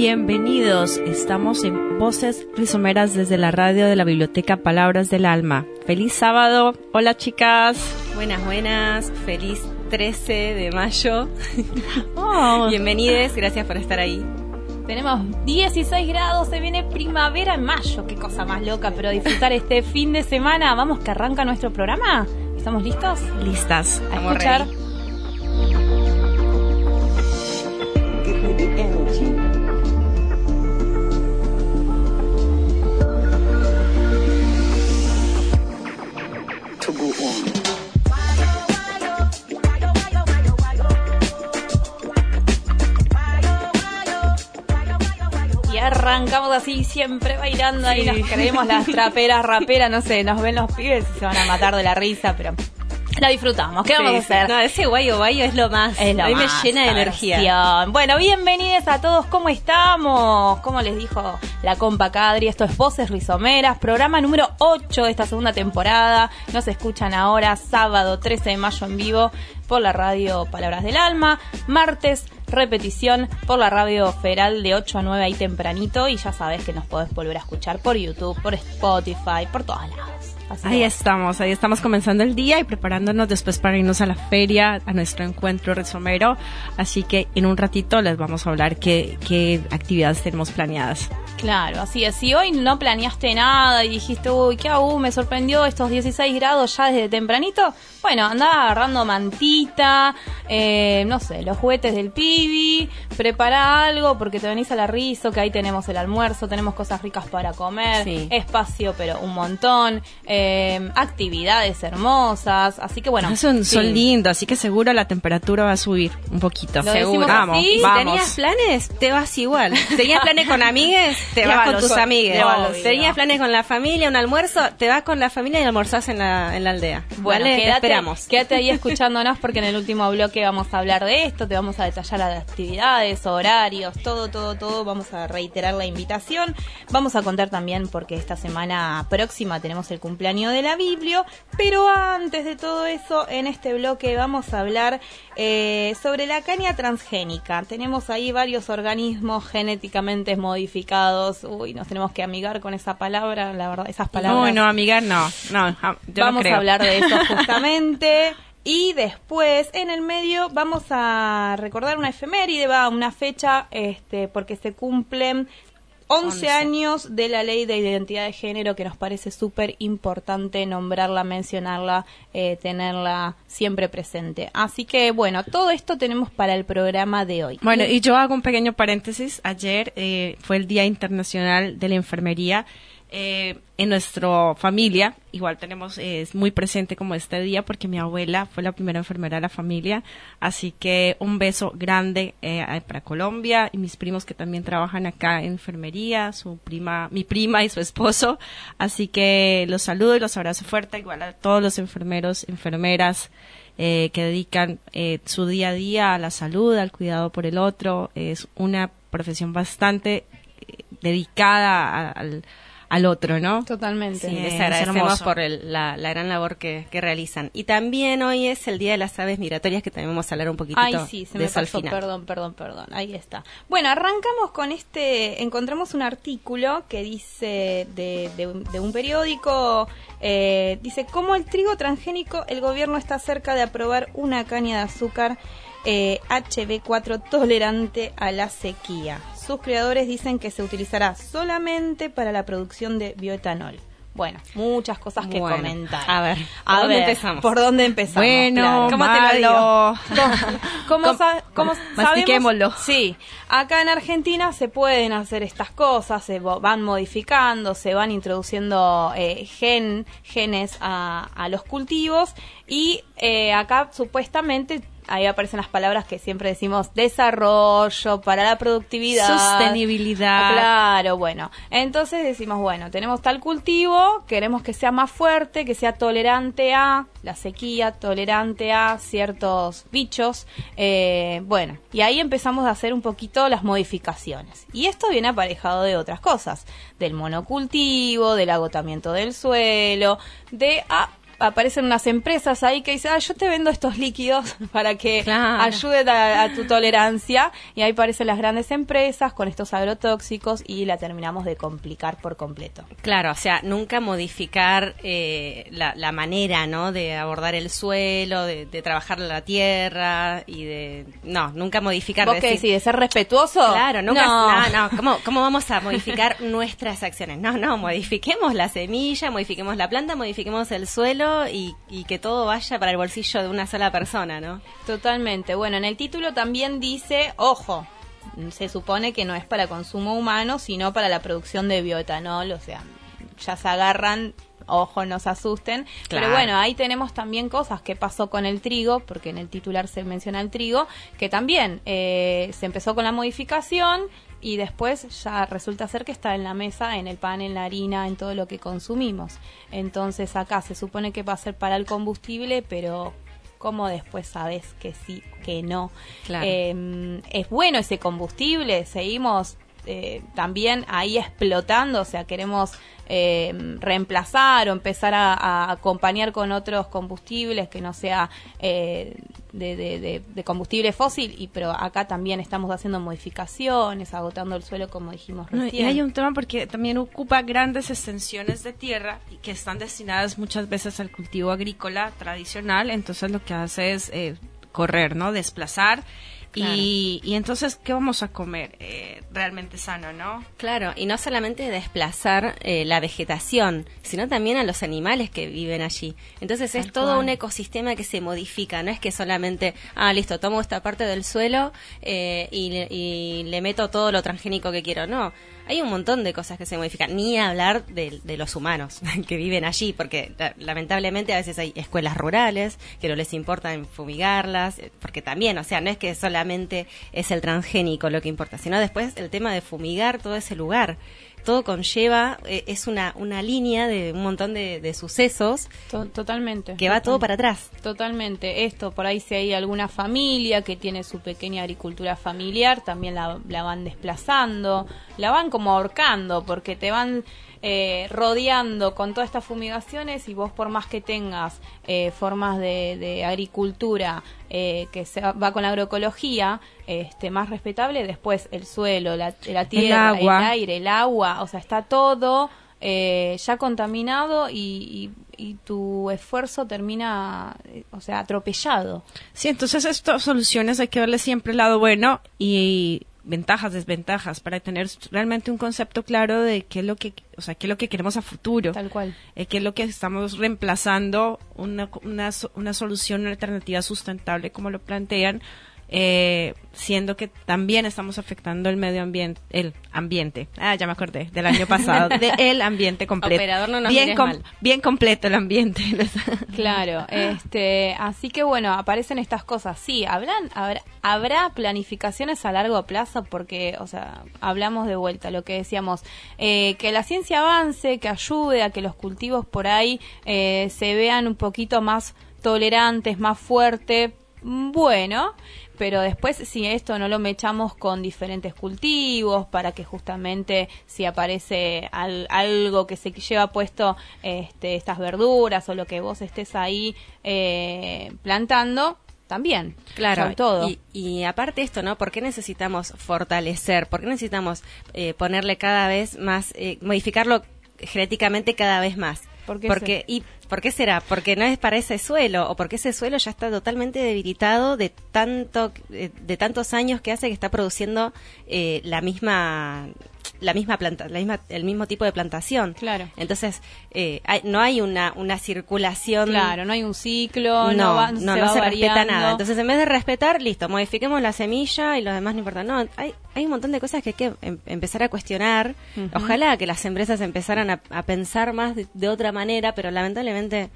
Bienvenidos, estamos en Voces Rizomeras desde la radio de la Biblioteca Palabras del Alma. Feliz sábado, hola chicas. Buenas, buenas, feliz 13 de mayo. Oh. Bienvenidos, gracias por estar ahí. Tenemos 16 grados, se viene primavera en mayo, qué cosa más loca, pero disfrutar este fin de semana. Vamos que arranca nuestro programa. ¿Estamos listos? Listas. A escuchar. Arrancamos así siempre bailando ahí, nos creemos las traperas, raperas, no sé, nos ven los pibes y se van a matar de la risa, pero la disfrutamos. ¿Qué vamos a hacer? No, ese guayo guayo es lo más. Es lo a mí me llena de energía. Bueno, bienvenidos a todos. ¿Cómo estamos? Como les dijo la compa Cadri, esto es Voces Rizomeras, programa número 8 de esta segunda temporada. Nos escuchan ahora sábado 13 de mayo en vivo por la radio Palabras del Alma. Martes repetición por la radio federal de 8 a 9 ahí tempranito y ya sabes que nos podés volver a escuchar por YouTube, por Spotify, por todas lados. Ahí estamos, ahí estamos comenzando el día y preparándonos después para irnos a la feria, a nuestro encuentro resomero. Así que en un ratito les vamos a hablar qué, qué actividades tenemos planeadas. Claro, así es. Si hoy no planeaste nada y dijiste, uy, qué aún me sorprendió estos 16 grados ya desde tempranito, bueno, andá agarrando mantita, eh, no sé, los juguetes del pibi, prepara algo porque te venís a la rizo, que ahí tenemos el almuerzo, tenemos cosas ricas para comer, espacio, pero un montón, eh, actividades hermosas, así que bueno. Son, son lindos, así que seguro la temperatura va a subir un poquito. seguro. Vamos, ¿Tenías planes? Te vas igual. ¿Tenías planes con amigues? te vas con tus amigos. Tenías planes con la familia, un almuerzo, te vas con la familia y almorzás en la, en la aldea. Bueno, quédate, esperamos. Quédate ahí escuchándonos porque en el último bloque vamos a hablar de esto, te vamos a detallar las actividades, horarios, todo, todo, todo. Vamos a reiterar la invitación. Vamos a contar también porque esta semana próxima tenemos el cumpleaños de la Biblia, pero antes de todo eso, en este bloque vamos a hablar eh, sobre la caña transgénica. Tenemos ahí varios organismos genéticamente modificados. Uy, nos tenemos que amigar con esa palabra, la verdad, esas palabras. No, no, amigar no. no Vamos a hablar de eso justamente. Y después, en el medio, vamos a recordar una efeméride, va, una fecha, este, porque se cumplen 11, años de la ley de identidad de género que nos parece súper importante nombrarla, mencionarla, eh, tenerla siempre presente. Así que bueno, todo esto tenemos para el programa de hoy. Bueno, y yo hago un pequeño paréntesis. Ayer eh, fue el Día Internacional de la Enfermería eh, en nuestra familia, igual tenemos, es muy presente como este día porque mi abuela fue la primera enfermera de la familia, así que un beso grande eh, para Colombia y mis primos que también trabajan acá en enfermería, su prima, mi prima y su esposo, así que los saludo y los abrazo fuerte, igual a todos los enfermeros, enfermeras, eh, que dedican eh, su día a día a la salud, al cuidado por el otro. Es una profesión bastante dedicada al, al otro, ¿no? Totalmente. Sí, les agradecemos por la, gran labor que, realizan. Y también hoy es el Día de las Aves Migratorias, que también vamos a hablar un poquito Ay, sí, se me pasó, perdón, perdón, perdón. Ahí está. Bueno, arrancamos con este, encontramos un artículo que dice de, de, un periódico, eh, dice, ¿cómo el trigo transgénico, el gobierno está cerca de aprobar una caña de azúcar eh, HB4 tolerante a la sequía. Sus creadores dicen que se utilizará solamente para la producción de bioetanol. Bueno, muchas cosas que comentar. A ver, ¿a dónde empezamos? ¿Por dónde empezamos? Bueno, ¿cómo te lo digo? ¿Cómo, cómo, sabemos? Sí, acá en Argentina se pueden hacer estas cosas, se van modificando, se van introduciendo eh, gen, genes a, a, los cultivos y eh, acá supuestamente ahí aparecen las palabras que siempre decimos, desarrollo para la productividad. Sostenibilidad. Claro, bueno. Entonces decimos, bueno, tenemos tal cultivo, queremos que sea más fuerte, que sea tolerante a la sequía, tolerante a ciertos bichos. Eh, bueno, y ahí empezamos a hacer un poquito las modificaciones. Y esto viene aparejado de otras cosas, del monocultivo, del agotamiento del suelo, de... Ah, aparecen unas empresas ahí que dicen, ah, yo te vendo estos líquidos para que ayuden a, tu tolerancia. Y ahí aparecen las grandes empresas con estos agrotóxicos y la terminamos de complicar por completo. Claro, o sea, nunca modificar eh, la, manera, ¿no? De abordar el suelo, de, trabajar la tierra y de... No, nunca modificar... ¿Vos qué decís? ¿De ser respetuoso? Claro, nunca... No, no, ¿Cómo, ¿Cómo vamos a modificar nuestras acciones? No, no, modifiquemos la semilla, modifiquemos la planta, modifiquemos el suelo y, y que todo vaya para el bolsillo de una sola persona, ¿no? Totalmente. Bueno, en el título también dice, ojo, se supone que no es para consumo humano, sino para la producción de bioetanol, o sea, ya se agarran ojo, no se asusten. Pero bueno, ahí tenemos también cosas que pasó con el trigo, porque en el titular se menciona el trigo, que también eh, se empezó con la modificación y después ya resulta ser que está en la mesa, en el pan, en la harina, en todo lo que consumimos. Entonces acá se supone que va a ser para el combustible, pero ¿cómo después sabes que sí, que no? Em, es bueno ese combustible, seguimos eh, también ahí explotando, o sea, queremos eh, reemplazar o empezar a, acompañar con otros combustibles que no sea eh, de, combustible fósil, y pero acá también estamos haciendo modificaciones, agotando el suelo como dijimos recién. y hay un tema porque también ocupa grandes extensiones de tierra y que están destinadas muchas veces al cultivo agrícola tradicional, entonces lo que hace es correr, ¿no? Desplazar y, y, entonces, ¿qué vamos a comer? Eh, realmente sano, ¿no? Claro, y no solamente desplazar eh, la vegetación, sino también a los animales que viven allí. Entonces es todo un ecosistema que se modifica, no es que solamente, ah, listo, tomo esta parte del suelo eh, y, y le meto todo lo transgénico que quiero. No, hay un montón de cosas que se modifican, ni hablar de, los humanos que viven allí, porque lamentablemente a veces hay escuelas rurales que no les importa fumigarlas, eh, porque también, o sea, no es que solamente es el transgénico lo que importa, sino después el tema de fumigar todo ese lugar todo conlleva, eh, es una, una línea de un montón de, sucesos. totalmente. Que va todo para atrás. Totalmente. Esto, por ahí si hay alguna familia que tiene su pequeña agricultura familiar, también la, la van desplazando, la van como ahorcando, porque te van eh, rodeando con todas estas fumigaciones y vos por más que tengas eh, formas de, agricultura eh, que se va con la agroecología este, más respetable, después el suelo, la, tierra, el, aire, el agua, o sea, está todo ya contaminado y, y tu esfuerzo termina, o sea, atropellado. Sí, entonces estas soluciones hay que verle siempre el lado bueno y ventajas, desventajas, para tener realmente un concepto claro de qué es lo que, o sea, qué es lo que queremos a futuro. Tal cual. Eh, qué es lo que estamos reemplazando una, una, una solución, una alternativa sustentable, como lo plantean, eh, siendo que también estamos afectando el medio ambiente, el ambiente, ah, ya me acordé, del año pasado, de el ambiente completo. bien, bien completo el ambiente. claro, este, así que bueno, aparecen estas cosas. Sí, ¿habrán, habrá, habrá planificaciones a largo plazo porque, o sea, hablamos de vuelta, lo que decíamos, eh, que la ciencia avance, que ayude a que los cultivos por ahí eh, se vean un poquito más tolerantes, más fuertes, bueno, pero después si esto no lo mechamos con diferentes cultivos para que justamente si aparece algo que se lleva puesto este, estas verduras o lo que vos estés ahí eh, plantando, también. Claro, todo. Y, aparte esto, ¿no? ¿Por qué necesitamos fortalecer? ¿Por qué necesitamos eh, ponerle cada vez más, eh, modificarlo genéticamente cada vez más? porque y ¿Por qué será? Porque no es para ese suelo o porque ese suelo ya está totalmente debilitado de tanto eh, de tantos años que hace que está produciendo eh, la misma la misma planta, la misma, el mismo tipo de plantación. Claro. Entonces, eh, no hay una, una circulación. Claro, no hay un ciclo, no, no, no, se, respeta nada. Entonces, en vez de respetar, listo, modifiquemos la semilla y lo demás no importa. No, hay, hay un montón de cosas que hay que em, empezar a cuestionar. Ojalá que las empresas empezaran a, pensar más de otra manera, pero lamentablemente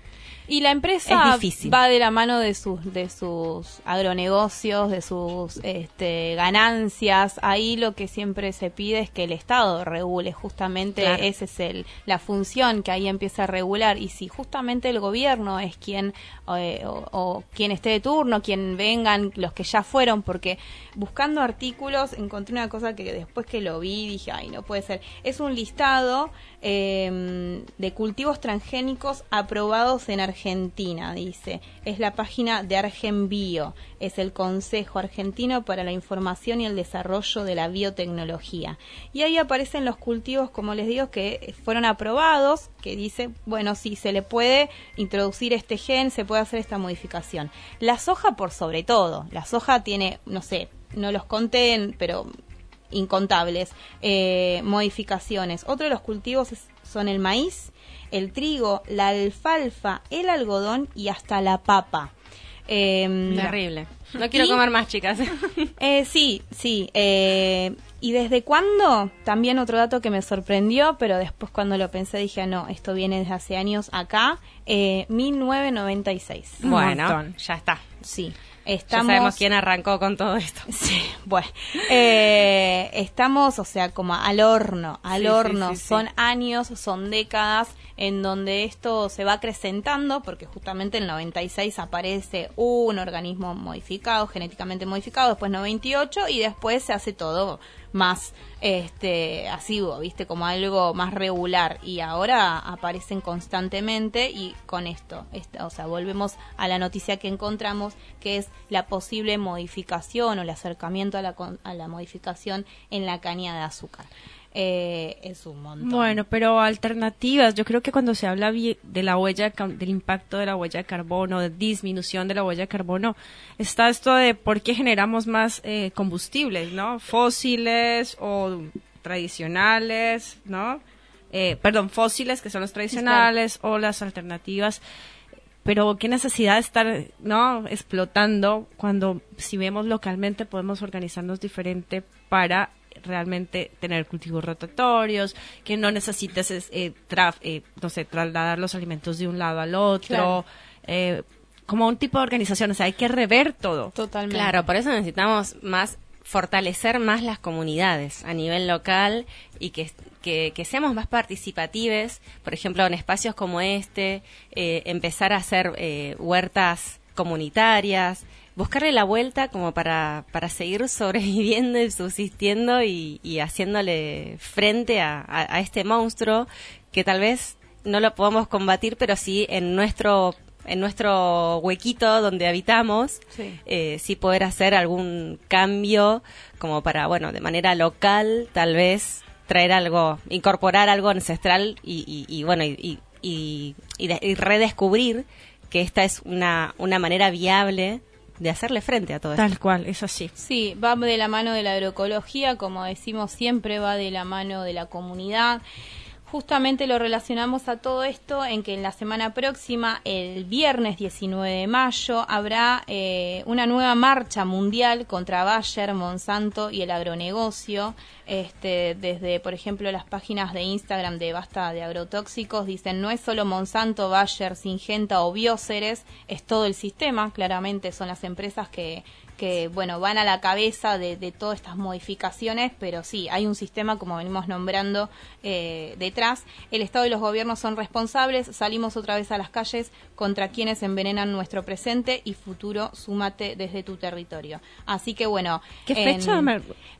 y la empresa va de la mano de sus, de sus agronegocios, de sus este, ganancias. Ahí lo que siempre se pide es que el Estado regule. Justamente esa es el, la función que ahí empieza a regular. Y si justamente el gobierno es quien, eh, o, quien esté de turno, quien vengan, los que ya fueron, porque buscando artículos encontré una cosa que después que lo vi dije, ay, no puede ser. Es un listado eh, de cultivos transgénicos aprobados en Argentina dice. Es la página de Argenbio, es el Consejo Argentino para la Información y el Desarrollo de la Biotecnología. Y ahí aparecen los cultivos, como les digo, que fueron aprobados, que dice, bueno, si se le puede introducir este gen, se puede hacer esta modificación. La soja por sobre todo, la soja tiene, no sé, no los conté, pero incontables eh, modificaciones. Otro de los cultivos son el maíz, el trigo, la alfalfa, el algodón y hasta la papa. Eh, Terrible. No quiero comer más, chicas. Eh, sí, sí. Eh, ¿Y desde cuándo? También otro dato que me sorprendió, pero después cuando lo pensé dije, no, esto viene desde hace años acá, eh, 1996. Bueno, ya está. Sí. Estamos... Ya sabemos quién arrancó con todo esto. Sí, bueno. Eh, estamos, o sea, como al horno, al horno. son años, son décadas en donde esto se va acrecentando, porque justamente en el 96 aparece un organismo modificado, genéticamente modificado, después 98 y después se hace todo más este asiduo, ¿viste? Como algo más regular y ahora aparecen constantemente y con esto, o sea, volvemos a la noticia que encontramos que es la posible modificación o el acercamiento a la, a la modificación en la caña de azúcar. Eh, es un montón. Bueno, pero alternativas, yo creo que cuando se habla de la huella, del impacto de la huella de carbono, de disminución de la huella de carbono, está esto de por qué generamos más eh, combustibles, ¿no? Fósiles o tradicionales, ¿no? Eh, perdón, fósiles, que son los tradicionales, o las alternativas pero qué necesidad de estar no explotando cuando si vemos localmente podemos organizarnos diferente para realmente tener cultivos rotatorios, que no necesites eh, eh, no sé, trasladar los alimentos de un lado al otro. Eh, como un tipo de organización, o sea, hay que rever todo. Totalmente. Claro, por eso necesitamos más fortalecer más las comunidades a nivel local y que, que, seamos más participativos, por ejemplo, en espacios como este, empezar a hacer huertas comunitarias, buscarle la vuelta como para, para seguir sobreviviendo y subsistiendo y, haciéndole frente a, a, este monstruo que tal vez no lo podamos combatir, pero sí en nuestro en nuestro huequito donde habitamos, sí. Eh, sí poder hacer algún cambio como para, bueno, de manera local, tal vez traer algo, incorporar algo ancestral y, y, bueno, y, y, redescubrir que esta es una, una manera viable de hacerle frente a todo Tal cual, eso sí. Sí, va de la mano de la agroecología, como decimos siempre, va de la mano de la comunidad justamente lo relacionamos a todo esto en que en la semana próxima, el viernes 19 de mayo, habrá eh, una nueva marcha mundial contra Bayer, Monsanto y el agronegocio. Este, desde, por ejemplo, las páginas de Instagram de Basta de Agrotóxicos dicen no es solo Monsanto, Bayer, Singenta o Bioceres, es todo el sistema, claramente son las empresas que que bueno van a la cabeza de, todas estas modificaciones, pero sí, hay un sistema, como venimos nombrando, eh, detrás. El Estado y los gobiernos son responsables, salimos otra vez a las calles contra quienes envenenan nuestro presente y futuro, súmate desde tu territorio. Así que bueno, ¿qué fecha?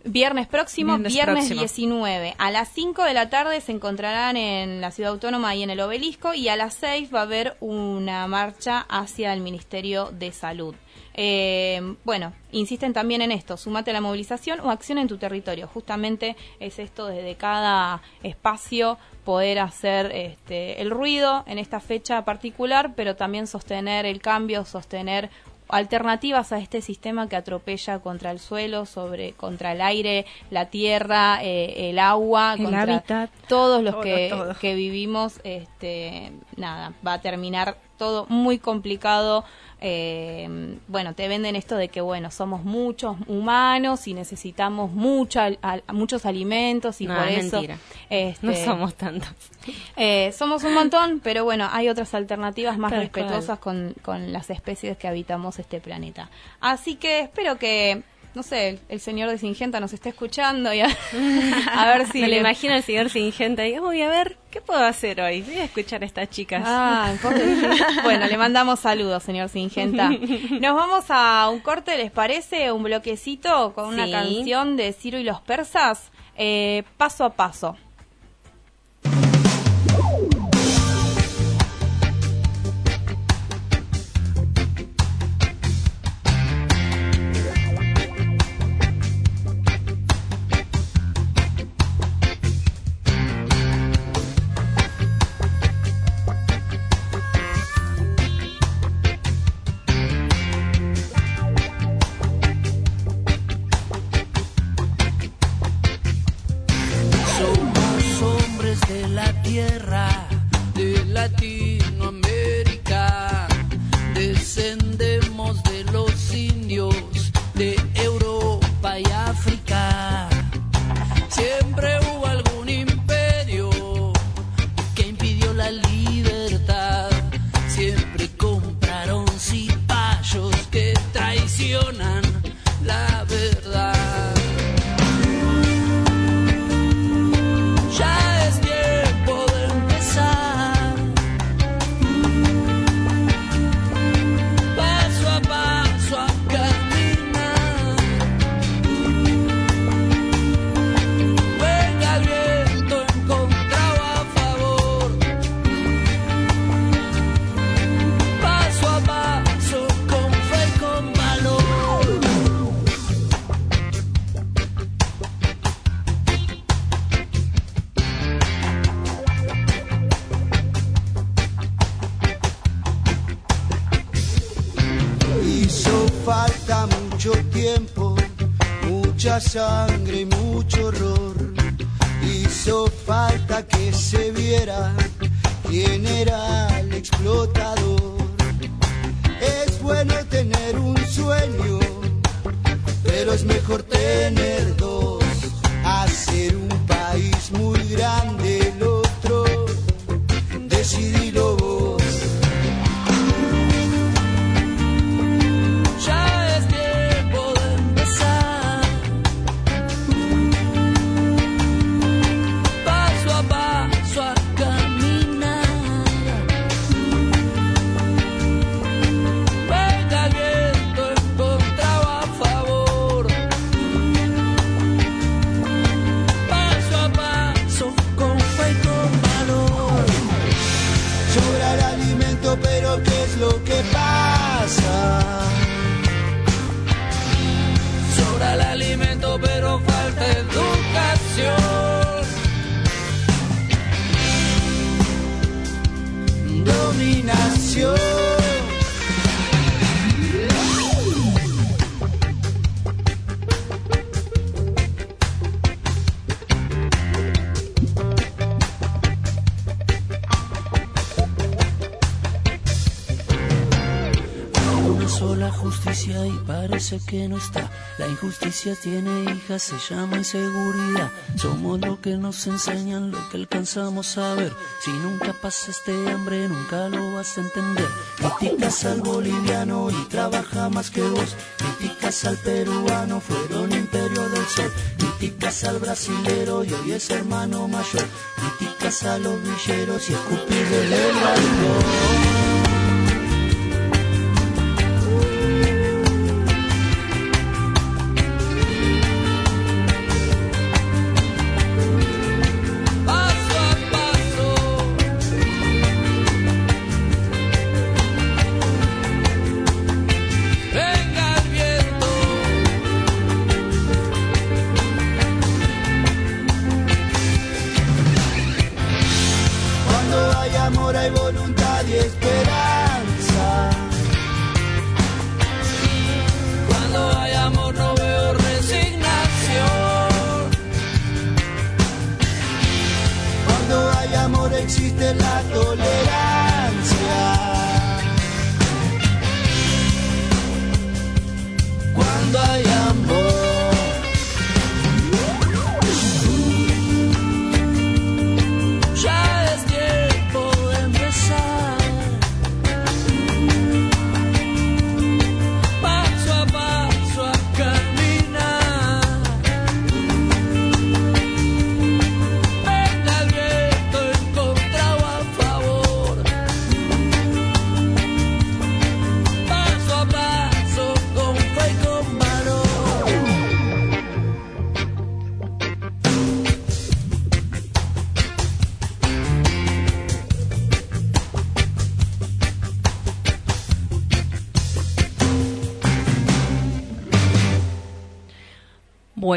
Viernes próximo, viernes, 19. A las 5 de la tarde se encontrarán en la ciudad autónoma y en el obelisco y a las 6 va a haber una marcha hacia el Ministerio de Salud. Eh, bueno, insisten también en esto, sumate a la movilización o acción en tu territorio. Justamente es esto desde cada espacio poder hacer este, el ruido en esta fecha particular, pero también sostener el cambio, sostener alternativas a este sistema que atropella contra el suelo, sobre contra el aire, la tierra, eh, el agua, el hábitat, todos los que, que vivimos, este, nada, va a terminar todo muy complicado eh, bueno, te venden esto de que, bueno, somos muchos humanos y necesitamos mucha, muchos alimentos y por eso... Este, no somos tantos. Eh, somos un montón, pero bueno, hay otras alternativas más respetuosas con, con las especies que habitamos este planeta. Así que espero que no sé, el, señor de Singenta nos está escuchando y a, ver si... Me le... lo imagino el señor Singenta y voy a ver, ¿qué puedo hacer hoy? Voy a escuchar a estas chicas. Ah, bueno, le mandamos saludos, señor Singenta. Nos vamos a un corte, ¿les parece? Un bloquecito con una canción de Ciro y los persas, eh, paso a paso. Y parece que no está. La injusticia tiene hijas, se llama inseguridad. Somos lo que nos enseñan, lo que alcanzamos a ver. Si nunca pasaste hambre, nunca lo vas a entender. Criticas al boliviano y trabaja más que vos. Criticas al peruano, fueron imperio del sol. Criticas al brasilero y hoy es hermano mayor. Criticas a los villeros y escupís del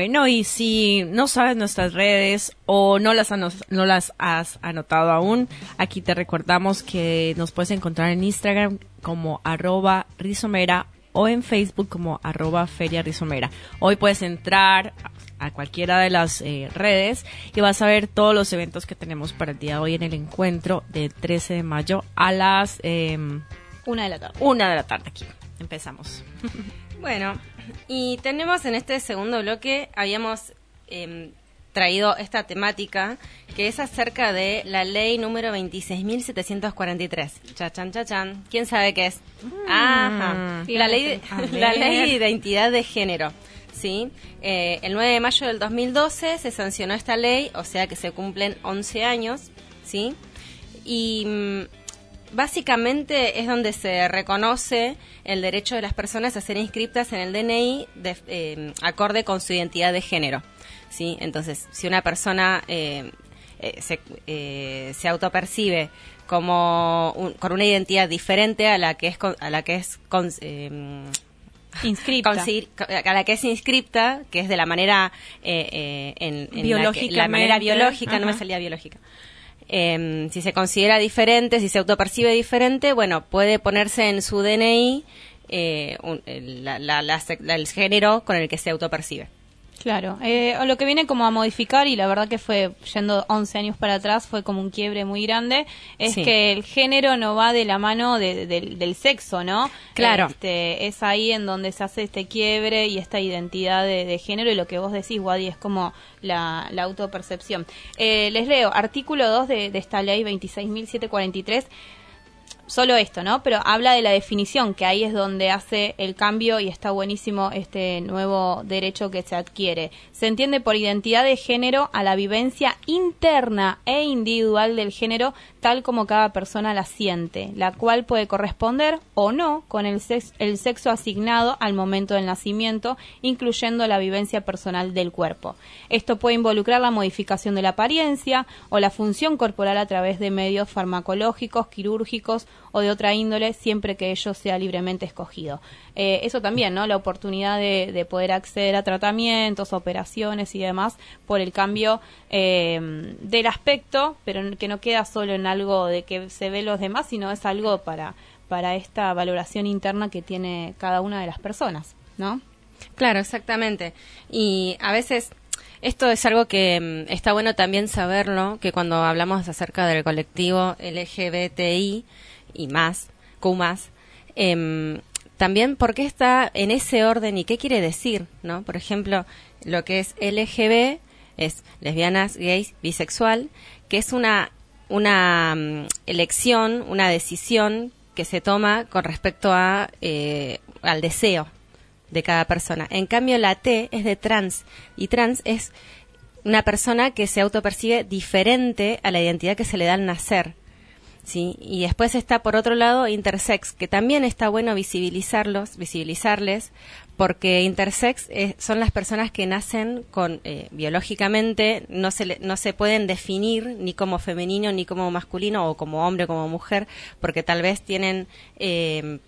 Bueno, y si no sabes nuestras redes o no las, ano- no las has anotado aún, aquí te recordamos que nos puedes encontrar en Instagram como arroba rizomera o en Facebook como arroba feria rizomera. Hoy puedes entrar a cualquiera de las eh, redes y vas a ver todos los eventos que tenemos para el día de hoy en el encuentro del 13 de mayo a las em, una de la tarde. Una de la tarde aquí. Empezamos. bueno, y tenemos en este segundo bloque, habíamos em, traído esta temática que es acerca de la ley número 26.743. Chachan, chachan. ¿Quién sabe qué es? Mm. Ajá. La ley, la ley de identidad de género. ¿sí? Eh, el 9 de mayo del 2012 se sancionó esta ley, o sea que se cumplen 11 años, ¿sí? Y mm, básicamente es donde se reconoce el derecho de las personas a ser inscritas en el DNI de, eh, acorde con su identidad de género. ¿sí? Entonces, si una persona eh, eh, se, eh, se autopercibe como con una identidad diferente a la que es a la que es inscripta a la que es inscripta que es de la manera en, la, manera biológica no me salía biológica em, si se considera diferente si se autopercibe diferente bueno puede ponerse en su DNI el género con el que se autopercibe Claro, eh, lo que viene como a modificar, y la verdad que fue yendo 11 años para atrás, fue como un quiebre muy grande, es que el género no va de la mano del sexo, ¿no? Claro. Este, es ahí en donde se hace este quiebre y esta identidad de, género, y lo que vos decís, Wadi, es como la, autopercepción. Eh, les leo, artículo 2 de, de esta ley 26.743 solo esto, ¿no? Pero habla de la definición, que ahí es donde hace el cambio y está buenísimo este nuevo derecho que se adquiere. Se entiende por identidad de género a la vivencia interna e individual del género tal como cada persona la siente, la cual puede corresponder o no con el, el sexo asignado al momento del nacimiento, incluyendo la vivencia personal del cuerpo. Esto puede involucrar la modificación de la apariencia o la función corporal a través de medios farmacológicos, quirúrgicos o de otra índole siempre que ello sea libremente escogido. Eh, eso también, ¿no? La oportunidad de, poder acceder a tratamientos, operaciones y demás por el cambio eh, del aspecto, pero que no queda solo en algo de que se ve los demás, sino es algo para, para esta valoración interna que tiene cada una de las personas, ¿no? Claro, exactamente. Y a veces esto es algo que mm, está bueno también saberlo, que cuando hablamos acerca del colectivo LGBTI, y más, más, eh, también por qué está en ese orden y qué quiere decir, ¿no? Por ejemplo, lo que es LGB es lesbianas, gays, bisexual, que es una, una mm, elección, una decisión que se toma con respecto a, eh, al deseo de cada persona. En cambio, la T es de trans y trans es una persona que se autopercibe diferente a la identidad que se le da al nacer. ¿Sí? Y después está por otro lado intersex, que también está bueno visibilizarlos, visibilizarles, porque intersex eh, son las personas que nacen con eh, biológicamente no se no se pueden definir ni como femenino ni como masculino o como hombre como mujer, porque tal vez tienen eh,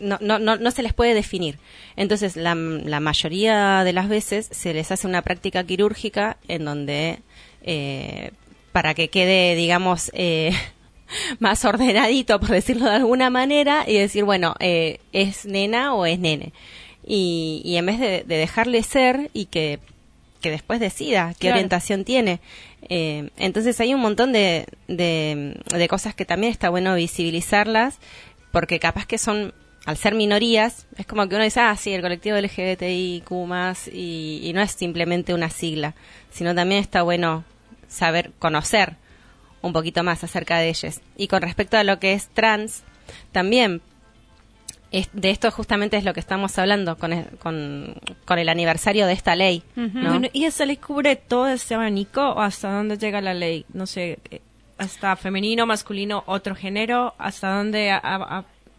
no, no, no, no, se les puede definir. Entonces, la, la, mayoría de las veces se les hace una práctica quirúrgica en donde eh, para que quede, digamos, eh, más ordenadito, por decirlo de alguna manera, y decir, bueno, eh, es nena o es nene. Y, y en vez de, dejarle ser y que, que después decida qué orientación tiene. Eh, entonces hay un montón de, de, de cosas que también está bueno visibilizarlas, porque capaz que son al ser minorías, es como que uno dice, ah, sí, el colectivo LGBTIQ y, y no es simplemente una sigla, sino también está bueno saber conocer un poquito más acerca de ellos. Y con respecto a lo que es trans, también de esto justamente es lo que estamos hablando con el, con, el aniversario de esta ley. ¿Y esa ley cubre todo este abanico o hasta dónde llega la ley? No sé, eh, hasta femenino, masculino, otro género, hasta dónde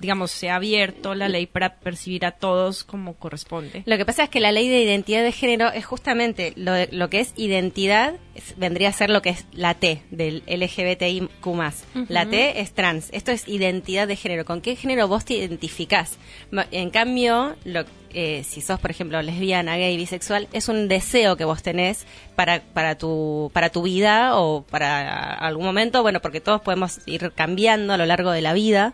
digamos, se ha abierto la ley para percibir a todos como corresponde. Lo que pasa es que la ley de identidad de género es justamente lo, lo que es identidad, vendría a ser lo que es la T del LGBTIQ+. La T es trans. Esto es identidad de género. ¿Con qué género vos te identificás? En cambio, lo, eh, si sos, por ejemplo, lesbiana, gay, bisexual, es un deseo que vos tenés para, para, tu, para tu vida o para algún momento, bueno, porque todos podemos ir cambiando a lo largo de la vida.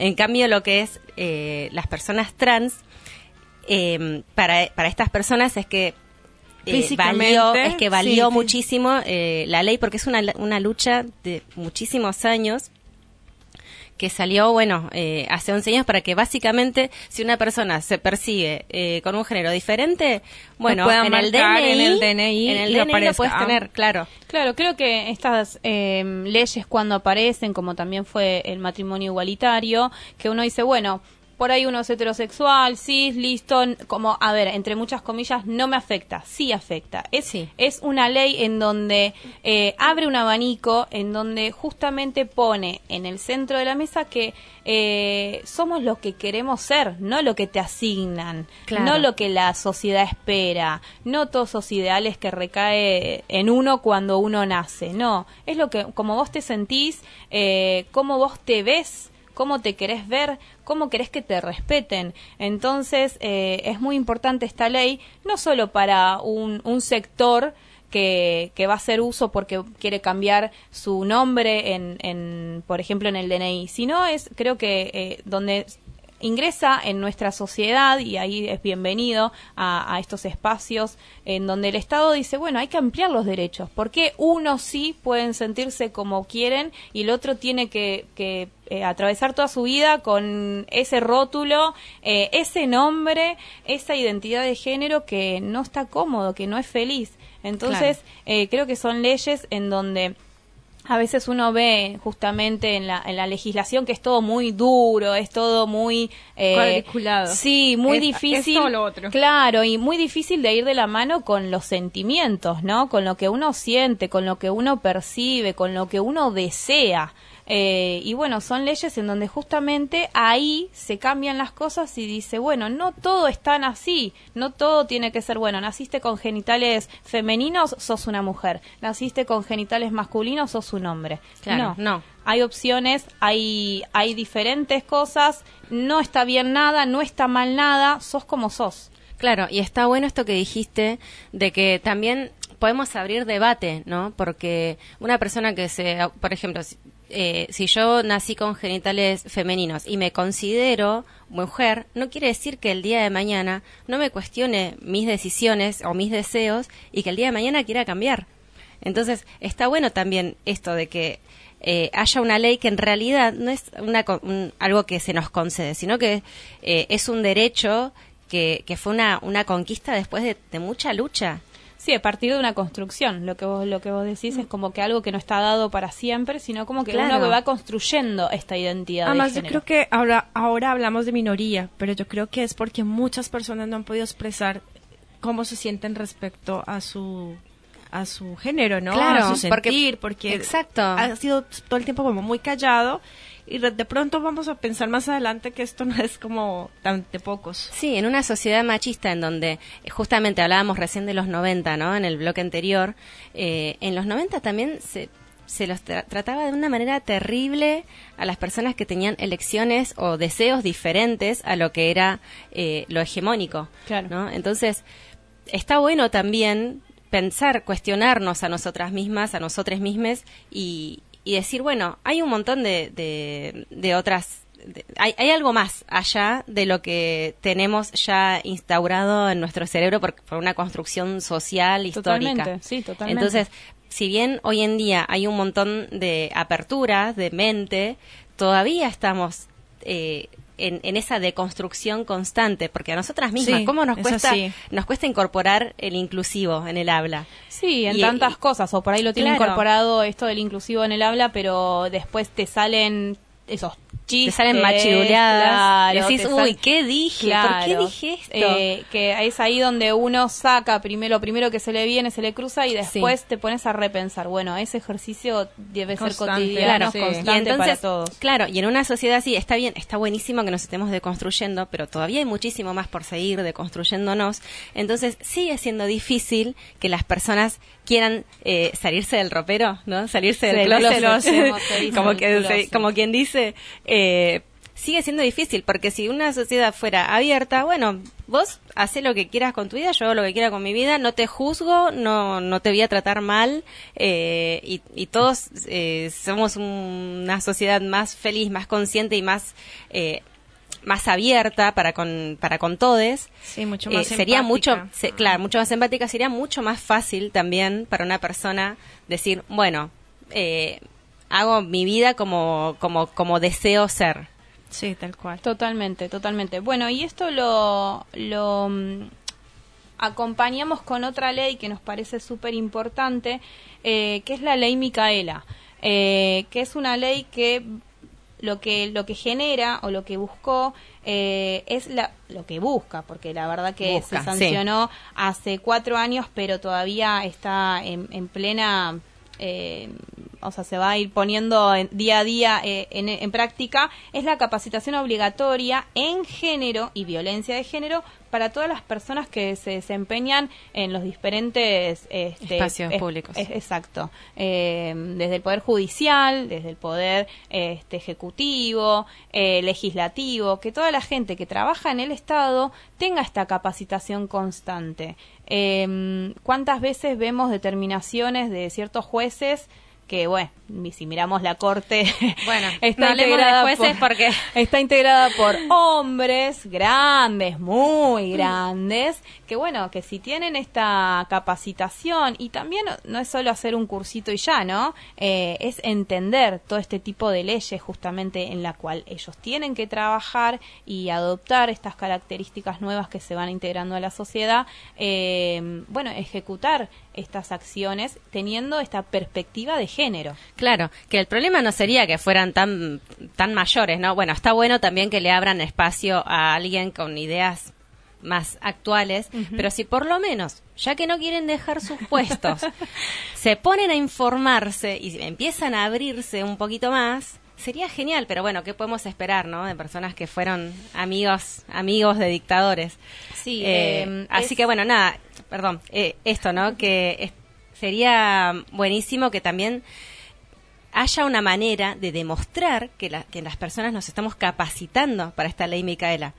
En cambio, lo que es eh, las personas trans eh, para, para estas personas es que eh, valió, es que valió muchísimo eh, la ley porque es una, una lucha de muchísimos años que salió, bueno, eh, hace 11 años para que básicamente si una persona se persigue eh, con un género diferente, bueno, en el, DNI, en el DNI, en el DNI lo puedes tener, claro. Claro, creo que estas eh, leyes cuando aparecen, como también fue el matrimonio igualitario, que uno dice, bueno, por ahí uno es heterosexual, cis, listo, como, a ver, entre muchas comillas, no me afecta, sí afecta. Es, es una ley en donde eh, abre un abanico, en donde justamente pone en el centro de la mesa que eh, somos lo que queremos ser, no lo que te asignan, no lo que la sociedad espera, no todos esos ideales que recae en uno cuando uno nace, no, es lo que, como vos te sentís, eh, cómo vos te ves, cómo te querés ver, cómo querés que te respeten. Entonces, eh, es muy importante esta ley, no solo para un, sector, que, que, va a hacer uso porque quiere cambiar su nombre en, en por ejemplo en el DNI sino es creo que eh, donde ingresa en nuestra sociedad y ahí es bienvenido a, estos espacios en donde el Estado dice, bueno, hay que ampliar los derechos, porque unos sí pueden sentirse como quieren y el otro tiene que, eh, atravesar toda su vida con ese rótulo, eh, ese nombre, esa identidad de género que no está cómodo, que no es feliz. Entonces, eh, creo que son leyes en donde a veces uno ve justamente en la, en la legislación que es todo muy duro, es todo muy... Eh, Sí, muy difícil. Claro, y muy difícil de ir de la mano con los sentimientos, ¿no? Con lo que uno siente, con lo que uno percibe, con lo que uno desea. Eh, y bueno, son leyes en donde justamente ahí se cambian las cosas y dice, bueno, no todo es tan así, no todo tiene que ser bueno. Naciste con genitales femeninos, sos una mujer. Naciste con genitales masculinos, sos un hombre. Claro, no. no. Hay opciones, hay, hay diferentes cosas, no está bien nada, no está mal nada, sos como sos. Claro, y está bueno esto que dijiste de que también podemos abrir debate, ¿no? Porque una persona que se, por ejemplo, eh, si yo nací con genitales femeninos y me considero mujer, no quiere decir que el día de mañana no me cuestione mis decisiones o mis deseos y que el día de mañana quiera cambiar. Entonces, está bueno también esto de que eh, haya una ley que en realidad no es una, algo que se nos concede, sino que eh, es un derecho que, que fue una, una conquista después de mucha lucha. Sí, a partir de una construcción. Lo que vos, lo que vos decís es como que algo que no está dado para siempre, sino como que uno va construyendo esta identidad. Además, yo creo que ahora, ahora hablamos de minoría, pero yo creo que es porque muchas personas no han podido expresar cómo se sienten respecto a su a su género, ¿no? Claro, a su sentir, porque, exacto. ha sido todo el tiempo como muy callado y de pronto vamos a pensar más adelante que esto no es como tan de pocos. Sí, en una sociedad machista en donde eh, justamente hablábamos recién de los 90, ¿no? En el bloque anterior, eh, en los 90 también se se los trataba de una manera terrible a las personas que tenían elecciones o deseos diferentes a lo que era eh, lo hegemónico. Claro. ¿no? Entonces, está bueno también pensar, cuestionarnos a nosotras mismas, a nosotros mismos y, y decir, bueno, hay un montón de, de, otras hay, hay, algo más allá de lo que tenemos ya instaurado en nuestro cerebro por, por una construcción social histórica. Totalmente, sí, totalmente. Entonces, si bien hoy en día hay un montón de aperturas de mente, todavía estamos eh, en, esa deconstrucción constante, porque a nosotras mismas, ¿cómo nos cuesta, nos cuesta incorporar el inclusivo en el habla? Sí, en tantas cosas, o por ahí lo tiene incorporado esto del inclusivo en el habla, pero después te salen esos te salen machiruleadas. decís, uy, ¿qué dije? ¿Por qué dije esto? Eh, que es ahí donde uno saca primero, lo primero que se le viene, se le cruza y después te pones a repensar. Bueno, ese ejercicio debe ser cotidiano, constante para todos. Claro, y en una sociedad así, está bien, está buenísimo que nos estemos deconstruyendo, pero todavía hay muchísimo más por seguir deconstruyéndonos. Entonces, sigue siendo difícil que las personas quieran eh, salirse del ropero, ¿no? Salirse del closet, como, que, como quien dice, eh, sigue siendo difícil, porque si una sociedad fuera abierta, bueno, vos haces lo que quieras con tu vida, yo hago lo que quiera con mi vida, no te juzgo, no, no te voy a tratar mal, eh, y, y, todos eh, somos una sociedad más feliz, más consciente y más más abierta para con para con todes sí mucho más sería mucho claro mucho más empática sería mucho más fácil también para una persona decir bueno hago mi vida como como como deseo ser Sí, tal cual. Totalmente, totalmente. Bueno, y esto lo, lo mm, acompañamos con otra ley que nos parece súper importante, eh, que es la ley Micaela, eh, que es una ley que lo que lo que genera o lo que buscó eh, es la, lo que busca, porque la verdad que se sancionó hace cuatro años, pero todavía está en, en plena eh, o sea, se va a ir poniendo día a día eh, en, práctica, es la capacitación obligatoria en género y violencia de género para todas las personas que se desempeñan en los diferentes este, espacios públicos. exacto. Eh, desde el Poder Judicial, desde el Poder este, Ejecutivo, eh, Legislativo, que toda la gente que trabaja en el Estado tenga esta capacitación constante. Eh, ¿Cuántas veces vemos determinaciones de ciertos jueces? Que bueno, si miramos la corte, bueno, está integrada por, porque está integrada por hombres grandes, muy grandes, que bueno, que si tienen esta capacitación y también no es solo hacer un cursito y ya, ¿no? Eh, es entender todo este tipo de leyes justamente en la cual ellos tienen que trabajar y adoptar estas características nuevas que se van integrando a la sociedad, eh, bueno, ejecutar estas acciones teniendo esta perspectiva de género. Claro, que el problema no sería que fueran tan, tan mayores, ¿no? Bueno, está bueno también que le abran espacio a alguien con ideas más actuales, pero si por lo menos, ya que no quieren dejar sus puestos, se ponen a informarse y empiezan a abrirse un poquito más, sería genial, pero bueno, ¿qué podemos esperar, no? De personas que fueron amigos, amigos de dictadores. Sí, eh, em, así que bueno, nada, perdón, eh, esto, ¿no? Que sería buenísimo que también haya una manera de demostrar que, que las personas nos estamos capacitando para esta ley Micaela.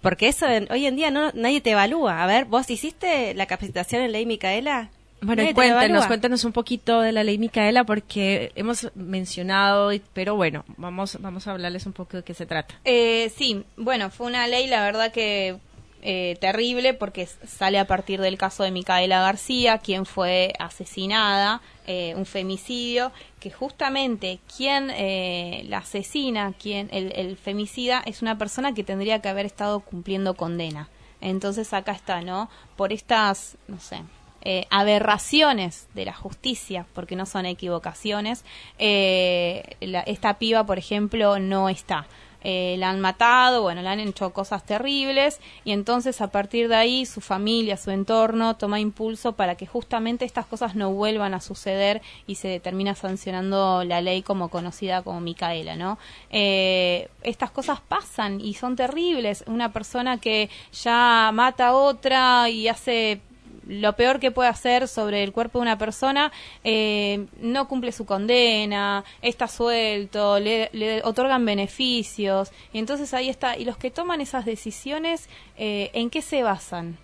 Porque eso hoy en día no, nadie te evalúa. A ver, ¿vos hiciste la capacitación en ley Micaela? Bueno, cuéntanos, cuéntanos un poquito de la ley Micaela porque hemos mencionado, pero bueno, vamos, vamos a hablarles un poco de qué se trata. Eh, sí, bueno, fue una ley, la verdad que eh, terrible porque sale a partir del caso de Micaela García, quien fue asesinada, eh, un femicidio, que justamente quien eh, la asesina, quien el, femicida, es una persona que tendría que haber estado cumpliendo condena. Entonces acá está, ¿no? Por estas, no sé, aberraciones de la justicia, porque no son equivocaciones, esta piba, por ejemplo, no está eh, la han matado, bueno, le han hecho cosas terribles y entonces a partir de ahí su familia, su entorno toma impulso para que justamente estas cosas no vuelvan a suceder y se termina sancionando la ley como conocida como Micaela, ¿no? Eh, estas cosas pasan y son terribles. Una persona que ya mata a otra y hace lo peor que puede hacer sobre el cuerpo de una persona, eh, no cumple su condena, está suelto, le, otorgan beneficios, y entonces ahí está. Y los que toman esas decisiones, eh, ¿en qué se basan?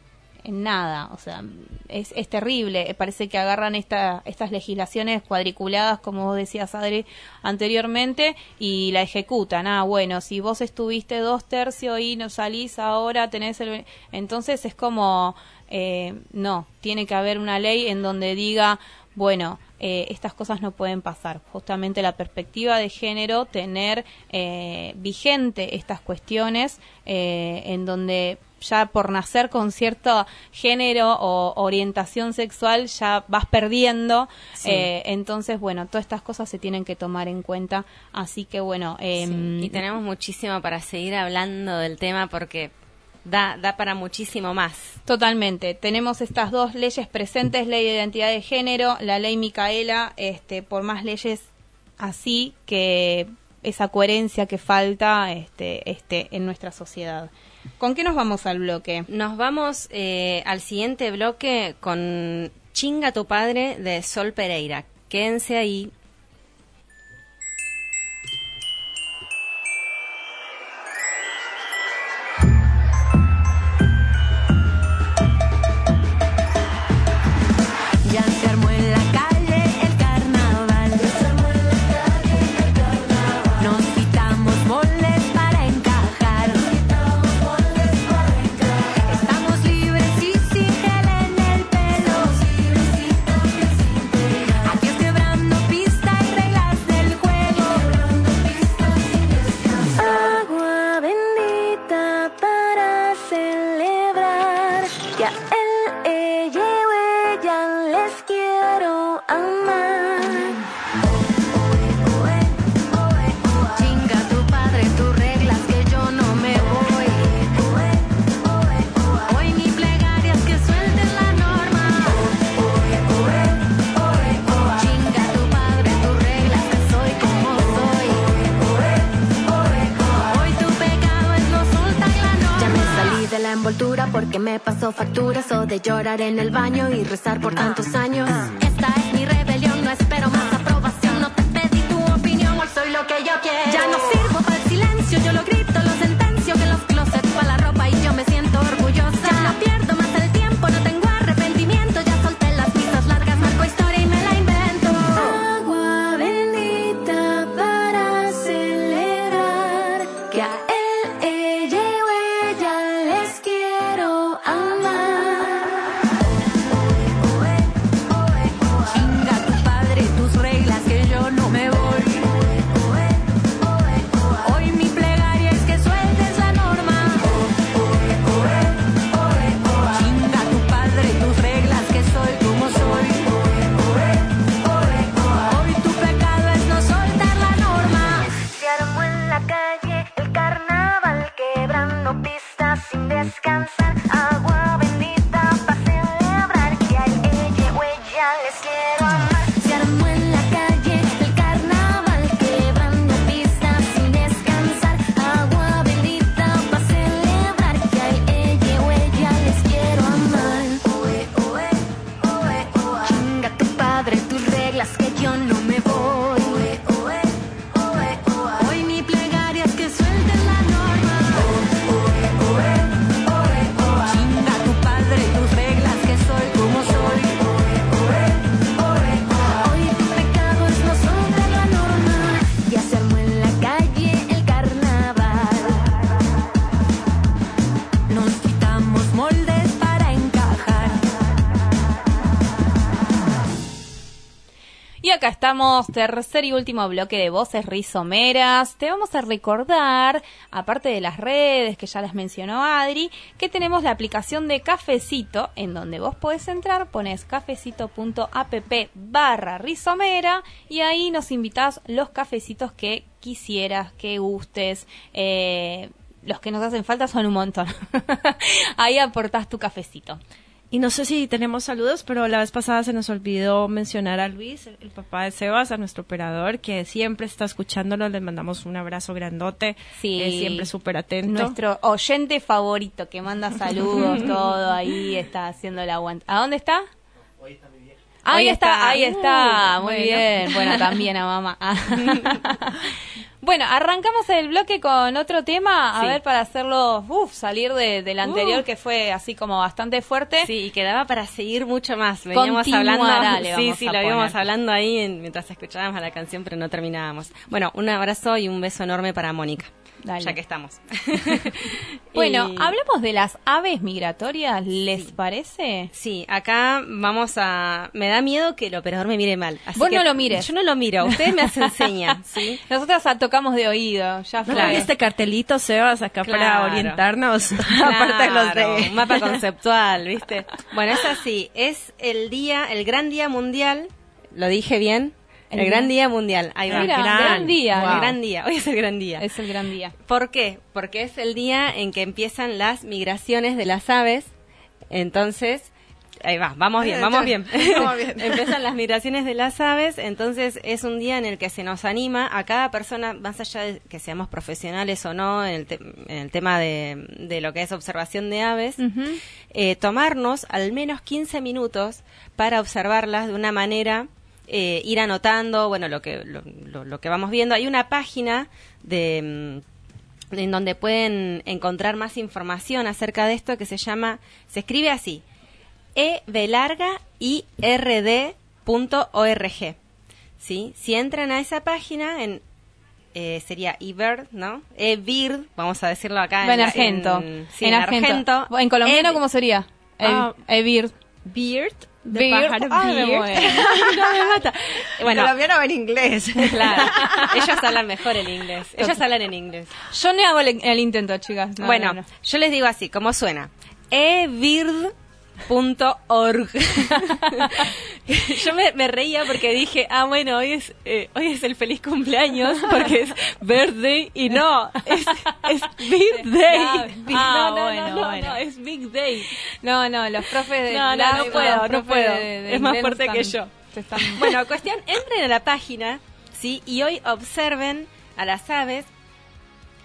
en nada, o sea, es, es terrible. Parece que agarran esta, estas legislaciones cuadriculadas, como vos decías, Adri, anteriormente, y la ejecutan. Ah, bueno, si vos estuviste dos tercios y no salís ahora, tenés el... Entonces es como, eh, no, tiene que haber una ley en donde diga, bueno, eh, estas cosas no pueden pasar. Justamente la perspectiva de género, tener eh, vigente estas cuestiones en donde ya por nacer con cierto género o orientación sexual ya vas perdiendo. Eh, entonces, bueno, todas estas cosas se tienen que tomar en cuenta. Así que, bueno. Em, y tenemos muchísimo para seguir hablando del tema porque da, da para muchísimo más. Totalmente. Tenemos estas dos leyes presentes, ley de identidad de género, la ley Micaela, este, por más leyes así que esa coherencia que falta este, este, en nuestra sociedad. ¿Con qué nos vamos al bloque? Nos vamos eh, al siguiente bloque con Chinga tu padre de Sol Pereira. Quédense ahí. Porque me pasó facturas o de llorar en el baño y rezar por tantos años. Estamos, tercer y último bloque de voces rizomeras. Te vamos a recordar, aparte de las redes que ya las mencionó Adri, que tenemos la aplicación de Cafecito, en donde vos podés entrar, pones cafecito.app barra rizomera y ahí nos invitás los cafecitos que quisieras, que gustes. Eh, los que nos hacen falta son un montón. ahí aportás tu cafecito. Y no sé si tenemos saludos, pero la vez pasada se nos olvidó mencionar a Luis, el, el papá de Sebas, a nuestro operador, que siempre está escuchándolo. Le mandamos un abrazo grandote. Sí. eh, siempre súper atento. Nuestro oyente favorito que manda saludos, todo ahí está haciendo el aguante. ¿A dónde está? Ahí Hoy está, está. ahí está, Uh, muy bueno. bien. Bueno, también a mamá. bueno, arrancamos el bloque con otro tema, a Sí. ver, para hacerlo, uff, salir de- del anterior Uh. que fue así como bastante fuerte. Sí, y quedaba para seguir mucho más. Veníamos hablando. le sí, sí, lo íbamos hablando ahí en- mientras escuchábamos la canción, pero no terminábamos. Bueno, un abrazo y un beso enorme para Mónica. Dale. Ya que estamos. Bueno, Y- hablamos de las aves migratorias, ¿les parece? Sí, acá vamos a... Me da miedo que el operador me mire mal. Así Vos que no lo mires. Yo no lo miro, ustedes me hacen señas, ¿sí? Nosotras tocamos de oído, ya ¿No fue. este cartelito, Sebas, acá para Claro. orientarnos? Aparte de los Claro, de... un mapa conceptual, ¿viste? Bueno, es así, es el día, el gran día mundial, lo dije bien, el, El gran día- mundial, ahí va. Mira, gran día. El gran día, hoy es el gran día. Es el gran día. ¿Por qué? Porque es el día en que empiezan las migraciones de las aves. Entonces, ahí va, vamos bien, vamos bien. Vamos bien. empiezan las migraciones de las aves, entonces es un día en el que se nos anima a cada persona, más allá de que seamos profesionales o no en el, te- en el tema de, de lo que es observación de aves, eh, tomarnos al menos 15 minutos para observarlas de una manera eh, ir anotando, bueno, lo que, lo, lo- lo que vamos viendo. Hay una página de, mm, en donde pueden encontrar más información acerca de esto que se llama, se escribe así, e larga i r d punto org. ¿Sí? Si entran a esa página, en, eh, sería eBird, ¿no? eBird, vamos a decirlo acá en la- argento. En, sí, en en argento. argento. En colombiano, E- ¿cómo sería? El beard. De Beard. pájaro Ay, me beard. muero. no me mata. Bueno, Colombiano en inglés. claro. Ellos hablan mejor el inglés. Ellos hablan en inglés. Yo no hago el, el intento, chicas. No, bueno, no, no. yo les digo así, ¿cómo suena? E-bird, Punto org. Yo me, reía porque dije, ah, bueno, hoy es eh, hoy es el feliz cumpleaños porque es birthday y no, es, es big day. Ah, no, no, no, no, no, es big day. No, no, los profes de No, no, no puedo, no puedo. es más fuerte que yo. Están... Bueno, cuestión, entren a la página, ¿sí? Y hoy observen a las aves.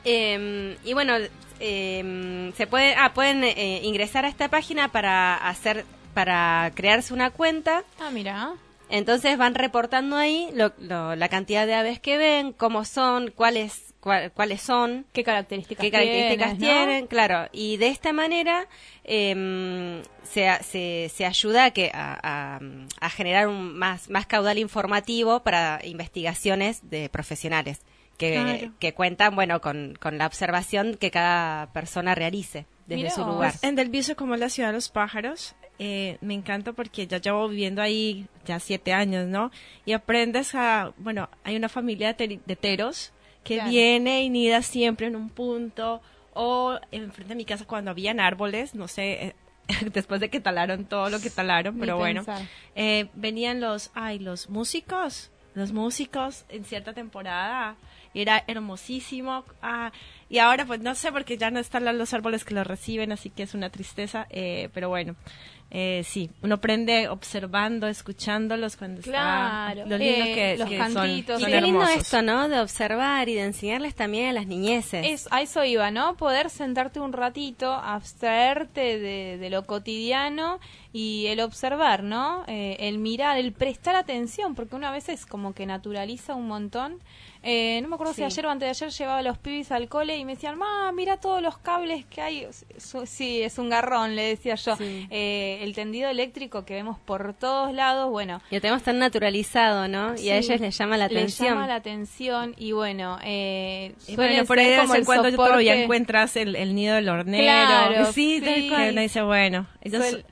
Eh, y bueno, eh, se puede, ah, pueden eh, ingresar a esta página para hacer, para crearse una cuenta. Ah, mira. Entonces van reportando ahí lo, la cantidad de aves que ven, cómo son, cuáles cuáles son, qué características, qué características tienen, claro. Y de esta manera eh, se, se, se, ayuda a, que, a, a, generar un más, más caudal informativo para investigaciones de profesionales que, que cuentan, bueno, con, con, la observación que cada persona realice desde su lugar. Pues, en Del Viso, como la ciudad de los pájaros, eh, me encanta porque ya llevo viviendo ahí ya siete años, ¿no? Y aprendes a, bueno, hay una familia de, teros que viene y nida siempre en un punto o enfrente de mi casa cuando habían árboles, no sé, eh, después de que talaron todo lo que talaron, pero bueno, eh, venían los, ay, los músicos, los músicos en cierta temporada era hermosísimo. Ah, y ahora pues no sé porque ya no están los árboles que lo reciben, así que es una tristeza, eh, pero bueno. Eh, sí, uno aprende observando, escuchándolos cuando claro, está lo lindo eh, que, los cantitos, y qué lindo esto, ¿no? De observar y de enseñarles también a las niñeces. Es, a eso iba, ¿no? Poder sentarte un ratito, abstraerte de, de lo cotidiano y el observar, ¿no? Eh, el mirar, el prestar atención, porque una vez es como que naturaliza un montón eh, no me acuerdo si ayer o antes de ayer llevaba a los pibis al cole y me decían, ma, mira todos los cables que hay. Sí, es un garrón, le decía yo. Eh, el tendido eléctrico que vemos por todos lados, bueno. Y lo tenemos tan naturalizado, ¿no? Y a ellos les llama la atención. Les llama la atención y bueno, eh, bueno por ahí de vez en cuando todavía encuentras el, nido del hornero. Claro, sí, sí. Uno dice, bueno.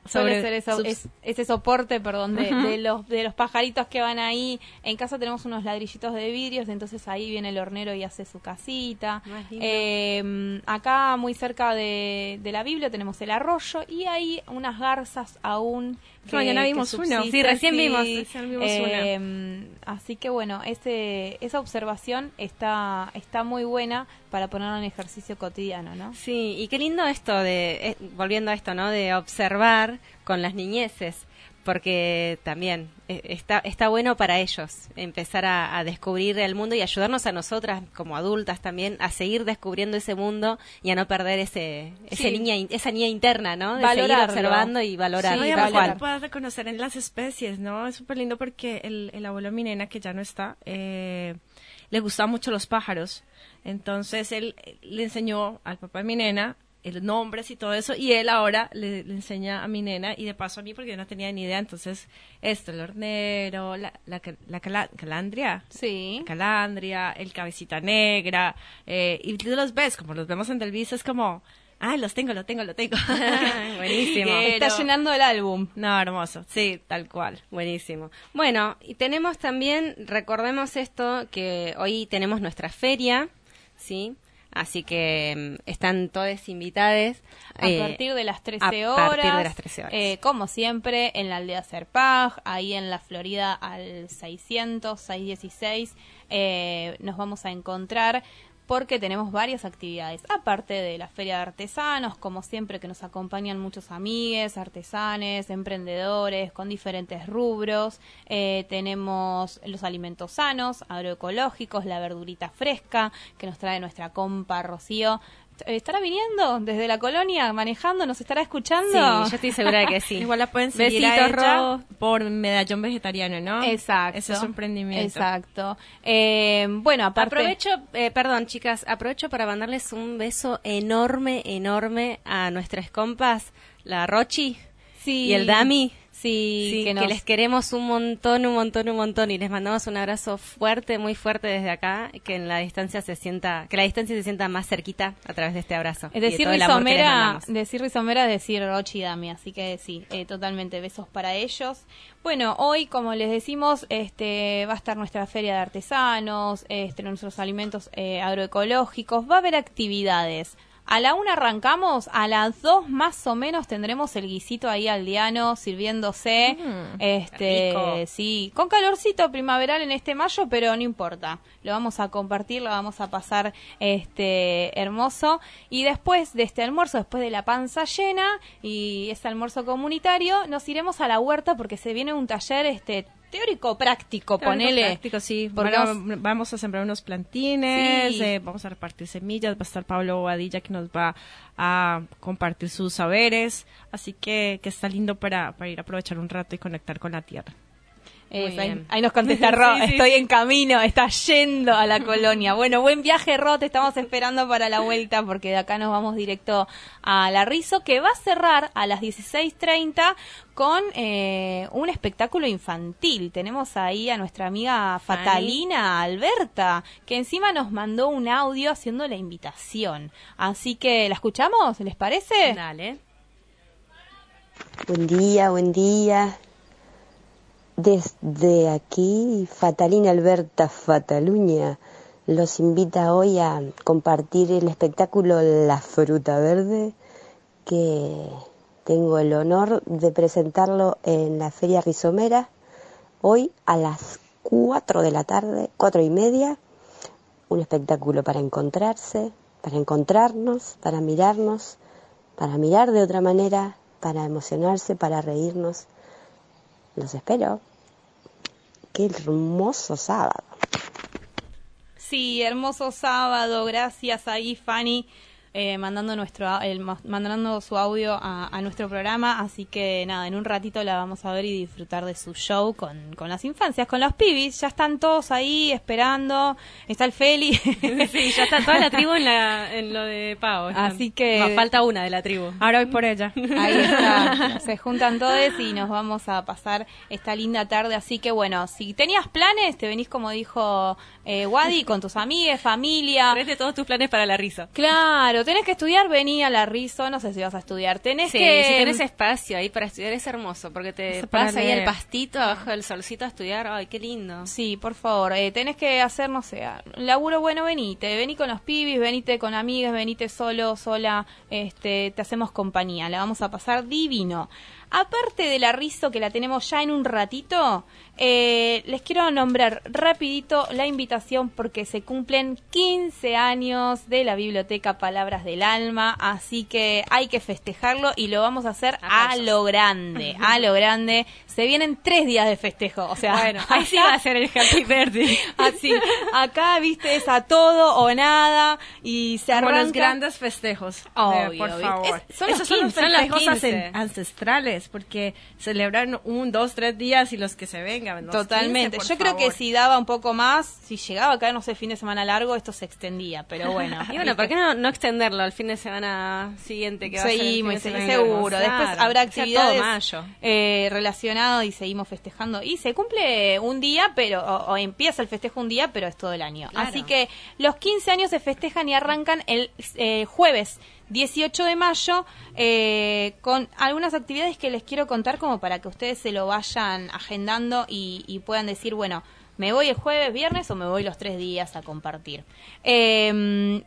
suele, ser eso, ese soporte, perdón, de, de, los, de los pajaritos que van ahí. En casa tenemos unos ladrillitos de vidrios, entonces ahí viene el hornero y hace su casita. Eh, acá muy cerca de, la Biblia tenemos el arroyo y hay unas garzas aún. Que, mañana vimos uno. Sí, recién vimos. Eh, así que bueno, ese, esa observación está, está muy buena para ponerlo en ejercicio cotidiano, ¿no? Sí, y qué lindo esto de, eh, volviendo a esto, ¿no? De observar con las niñeces porque también eh, está, está bueno para ellos empezar a, descubrir el mundo y ayudarnos a nosotras como adultas también a seguir descubriendo ese mundo y a no perder ese, ese niña, esa niña interna, ¿no? De seguir observando y valorar. Sí, y puedas reconocer en las especies, ¿no? Es súper lindo porque el, el abuelo Minena, que ya no está, eh, le gustaban mucho los pájaros. Entonces él le enseñó al papá de mi nena el nombres y todo eso, y él ahora le, enseña a mi nena y de paso a mí porque yo no tenía ni idea, entonces esto, el hornero, la, la, calandria, sí. calandria, el cabecita negra, eh, y tú los ves, como los vemos en Delvis, es como, ah, los tengo, lo tengo, lo tengo. Buenísimo. Está llenando el álbum. No, hermoso, sí, tal cual. Buenísimo. Bueno, y tenemos también, recordemos esto, que hoy tenemos nuestra feria, ¿sí? Así que mm, están todas invitadas. A eh, partir de las 13 horas. A partir de las 13 horas. Eh, como siempre, en la aldea Serpag, ahí en la Florida al 600, 616, eh, nos vamos a encontrar porque tenemos varias actividades, aparte de la Feria de Artesanos, como siempre que nos acompañan muchos amigues, artesanes, emprendedores con diferentes rubros, eh, tenemos los alimentos sanos, agroecológicos, la verdurita fresca que nos trae nuestra compa Rocío, ¿Estará viniendo desde la colonia, manejando? ¿Nos estará escuchando? Sí, yo estoy segura de que sí. Igual la pueden seguir a por Medallón Vegetariano, ¿no? Exacto. Ese es un emprendimiento. Exacto. Eh, bueno, aparte... Aprovecho, eh, perdón, chicas, aprovecho para mandarles un beso enorme, enorme a nuestras compas, la Rochi y el Dami. Sí, que, les queremos un montón, un montón, un montón y les mandamos un abrazo fuerte, muy fuerte desde acá, que en la distancia se sienta, que la distancia se sienta más cerquita a través de este abrazo. Es decir, Rizomera, decir Rizomera es decir Rochi Dami, así que sí, eh, totalmente besos para ellos. Bueno, hoy, como les decimos, este va a estar nuestra feria de artesanos, este nuestros alimentos eh, agroecológicos, va a haber actividades A la una arrancamos, a las dos más o menos tendremos el guisito ahí aldeano sirviéndose. Mm, este, rico. sí, con calorcito primaveral en este mayo, pero no importa. Lo vamos a compartir, lo vamos a pasar este hermoso. Y después de este almuerzo, después de la panza llena y ese almuerzo comunitario, nos iremos a la huerta porque se viene un taller este teórico práctico, ponele. Práctico, sí. Porque Bueno, vamos- vamos a sembrar unos plantines, Sí. eh, vamos a repartir semillas, va a estar Pablo Bobadilla que nos va a compartir sus saberes, así que, que está lindo para, para ir a aprovechar un rato y conectar con la tierra. Eh, ahí, nos contesta Ro, Sí, sí, estoy en camino, está yendo a la colonia. Bueno, buen viaje Ro, te estamos esperando para la vuelta porque de acá nos vamos directo a La Rizo que va a cerrar a las 16.30 con eh, un espectáculo infantil. Tenemos ahí a nuestra amiga Fatalina Alberta que encima nos mandó un audio haciendo la invitación. Así que, ¿la escuchamos? ¿Les parece? Dale. Buen día, buen día. Desde aquí, Fatalina Alberta Fataluña los invita hoy a compartir el espectáculo La Fruta Verde, que tengo el honor de presentarlo en la Feria Rizomera, hoy a las 4 de la tarde, cuatro y media, un espectáculo para encontrarse, para encontrarnos, para mirarnos, para mirar de otra manera, para emocionarse, para reírnos. Los espero. Qué hermoso sábado. Sí, hermoso sábado, gracias ahí Fanny eh, mandando nuestro el, ma- mandando su audio a, a nuestro programa, así que nada, en un ratito la vamos a ver y disfrutar de su show con, con las infancias, con los pibis, ya están todos ahí esperando, está el Feli, Sí, ya está toda la tribu en, la, en lo de Pau. Así que- Va, falta una de la tribu. Ahora voy por ella. Ahí está, se juntan todos y nos vamos a pasar esta linda tarde. Así que bueno, si tenías planes, te venís como dijo eh, Wadi, con tus amigas, familia. Traete todos tus planes para la risa. Claro, tenés que estudiar, vení a la Rizo, no sé si vas a estudiar. Tenés Sí, que... si tenés espacio ahí para estudiar es hermoso, porque te vas ahí al pastito, abajo del solcito a estudiar. Ay, qué lindo. Sí, por favor, eh, tenés que hacer, no sé, laburo bueno, venite, vení con los pibis, venite con amigas, venite solo, sola, este, te hacemos compañía, la vamos a pasar divino. Aparte de la Rizo que la tenemos ya en un ratito, eh, les quiero nombrar rapidito la invitación porque se cumplen 15 años de la biblioteca Palabras del Alma, así que hay que festejarlo y lo vamos a hacer a lo grande, a lo grande. Se vienen tres días de festejo, o sea, Bueno, ahí sí va a ser el happy birthday. Así, acá, viste, es a todo o nada y se Como arranca... los grandes festejos. Obvio, Eh, por favor. Es- son los Esos son los 15, son las festejos 15. ancen- ancestrales, porque celebran un, dos, tres días y los que se vengan. los Totalmente. 15, Yo creo que si daba un poco más, si llegaba acá, no sé, fin de semana largo, esto se extendía, pero bueno. Y bueno, ¿por qué no, no extenderlo al fin de semana siguiente? Que va seguimos, a ser el fin sí, de semana que seguro. Después Claro, habrá actividades todo mayo. eh, relacionadas y seguimos festejando. Y se cumple un día, pero o, o empieza el festejo un día, pero es todo el año. Claro. Así que los 15 años se festejan y arrancan el eh, jueves 18 de mayo eh, con algunas actividades que les quiero contar como para que ustedes se lo vayan agendando y, y puedan decir, bueno, me voy el jueves, viernes o me voy los tres días a compartir. Eh,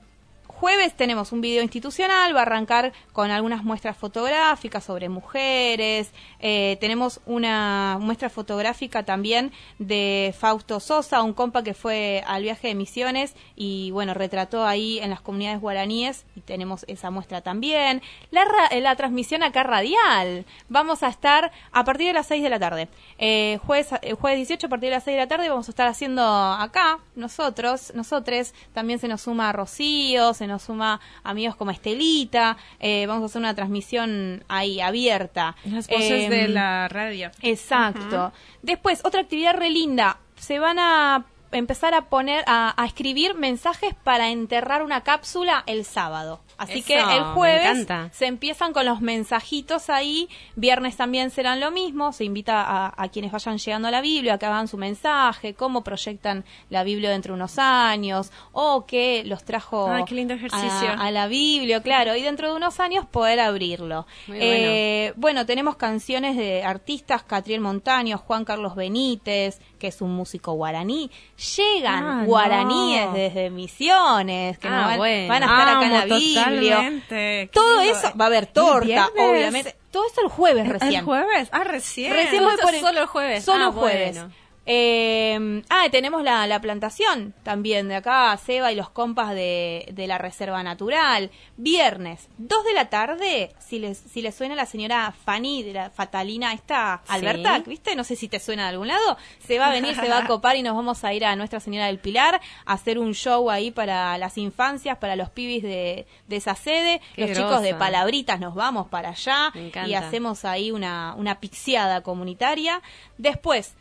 Jueves tenemos un video institucional, va a arrancar con algunas muestras fotográficas sobre mujeres. eh, tenemos una muestra fotográfica también de Fausto Sosa, un compa que fue al viaje de misiones y bueno, retrató ahí en las comunidades guaraníes y tenemos esa muestra también. La, eh, la transmisión acá radial. Vamos a estar a partir de las 6 de la tarde. Eh, jueves, eh, jueves 18 a partir de las 6 de la tarde vamos a estar haciendo acá, nosotros, nosotros, también se nos suma Rocío, se nos suma amigos como Estelita, eh, vamos a hacer una transmisión ahí abierta. Las voces Em, de la radio. Exacto. Después, otra actividad re linda. Se van a empezar a poner, a, a escribir mensajes para enterrar una cápsula el sábado. Así Eso, que el jueves se empiezan con los mensajitos ahí. Viernes también serán lo mismo. Se invita a, a quienes vayan llegando a la Biblia a que hagan su mensaje, cómo proyectan la Biblia dentro de unos años, o qué los trajo Ay, qué lindo ejercicio. A, a la Biblia, claro, y dentro de unos años poder abrirlo. Muy Eh, bueno, tenemos canciones de artistas, Catriel Montaño, Juan Carlos Benítez, que es un músico guaraní. Llegan Ah, guaraníes no. desde Misiones, que Ah, nos van, bueno. van a estar acá en la Biblia. Totalmente. Todo lindo. eso, va a haber ¿Y torta, obviamente. Todo eso el jueves ¿El- recién. ¿El jueves? Ah, recién. Recién voy por el- Solo el jueves. Solo Ah, jueves. bueno. Eh, ah, tenemos la, la plantación también de acá, Seba y los compas de, de la Reserva Natural. Viernes, 2 de la tarde, si les, si les suena la señora Fanny de la Fatalina, esta Sí. Alberta, ¿viste? No sé si te suena de algún lado. Se va a venir, se va a copar y nos vamos a ir a Nuestra Señora del Pilar a hacer un show ahí para las infancias, para los pibis de, de esa sede. Qué los chicos de. Palabritas nos vamos para allá y hacemos ahí una, una pixiada comunitaria. Después,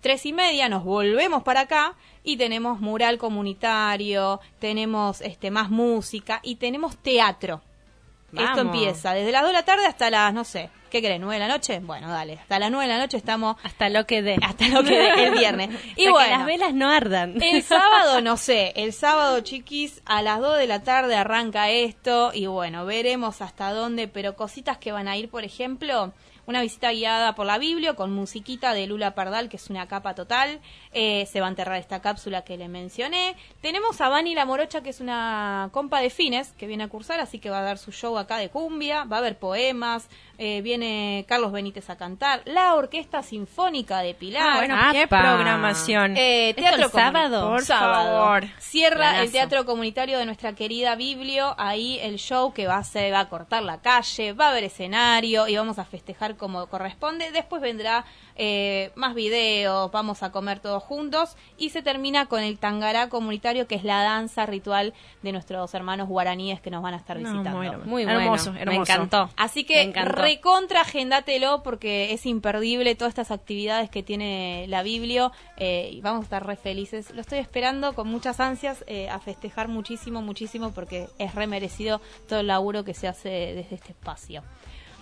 tres y media, nos volvemos para acá y tenemos mural comunitario, tenemos este más música y tenemos teatro. Esto empieza desde las 2 de la tarde hasta las, no sé, ¿qué querés? ¿9 de la noche? Bueno, dale, hasta las 9 de la noche estamos Hasta lo que dé. hasta lo que dé el viernes. Y Hasta que bueno, las velas no ardan. el sábado, no sé, el sábado, chiquis, a las 2 de la tarde arranca esto y bueno, veremos hasta dónde, pero cositas que van a ir, por ejemplo, una visita guiada por la Biblia con musiquita de Lula Pardal, que es una capa total, eh, se va a enterrar esta cápsula que le mencioné. Tenemos a Vani La Morocha, que es una compa de fines, que viene a cursar, así que va a dar su show acá de cumbia, va a haber poemas, eh, viene Carlos Benítez a cantar, la Orquesta Sinfónica de Pilar. Ah, bueno, qué programación. Eh, ¿Esto teatro el sábado? Por sábado. favor. Cierra el teatro comunitario de nuestra querida Biblio. Ahí el show que va a se va a cortar la calle, va a haber escenario y vamos a festejar como corresponde. Después vendrá eh, más videos, vamos a comer todos juntos y se termina con el tangará comunitario que es la danza ritual de nuestros hermanos guaraníes que nos van a estar No, visitando. Muy bueno. Hermoso, Me hermoso. encantó. Así Me que encantó. recontra agendátelo porque es imperdible todas estas actividades que tiene la Biblio eh, y vamos a estar re felices. Lo estoy esperando con muchas ansias eh, a festejar muchísimo, muchísimo porque es re merecido todo el laburo que se hace desde este espacio.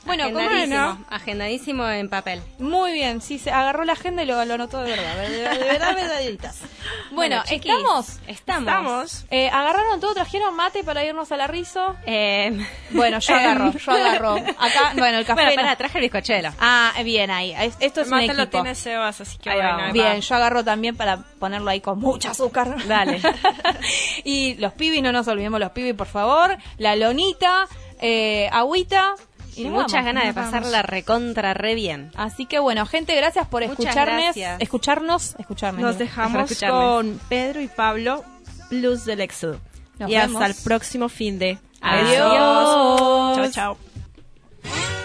Bueno, como- agendadísimo, agendadísimo en papel. muy bien, sí, se agarró la agenda y lo, lo anotó de verdad, de, de verdad, verdaditas. Bueno, chiquis, ¿estamos? Estamos. Estamos. Eh, ¿Agarraron todo? ¿Trajeron mate para irnos a la rizo? Eh, Bueno, yo agarro, yo agarro. Acá, bueno, el café... bueno, pará, traje el bizcochelo. Ah, bien ahí. Es- Esto es El un mate lo tiene Sebas, así que Ahí bueno. Bien, va. yo agarro también para ponerlo ahí con mucho azúcar. Dale. y los pibis, no nos olvidemos los pibis, por favor. La lonita, eh, agüita. Y muchas vamos, ganas de pasarla recontra re bien. Así que bueno, gente, gracias por Muchas escucharnos. gracias. Escucharnos, escucharnos. Nos dejamos escucharme. con Pedro y Pablo, Blues del Éxodo. Nos y vemos. hasta el próximo fin de. Adiós. Chao, chao.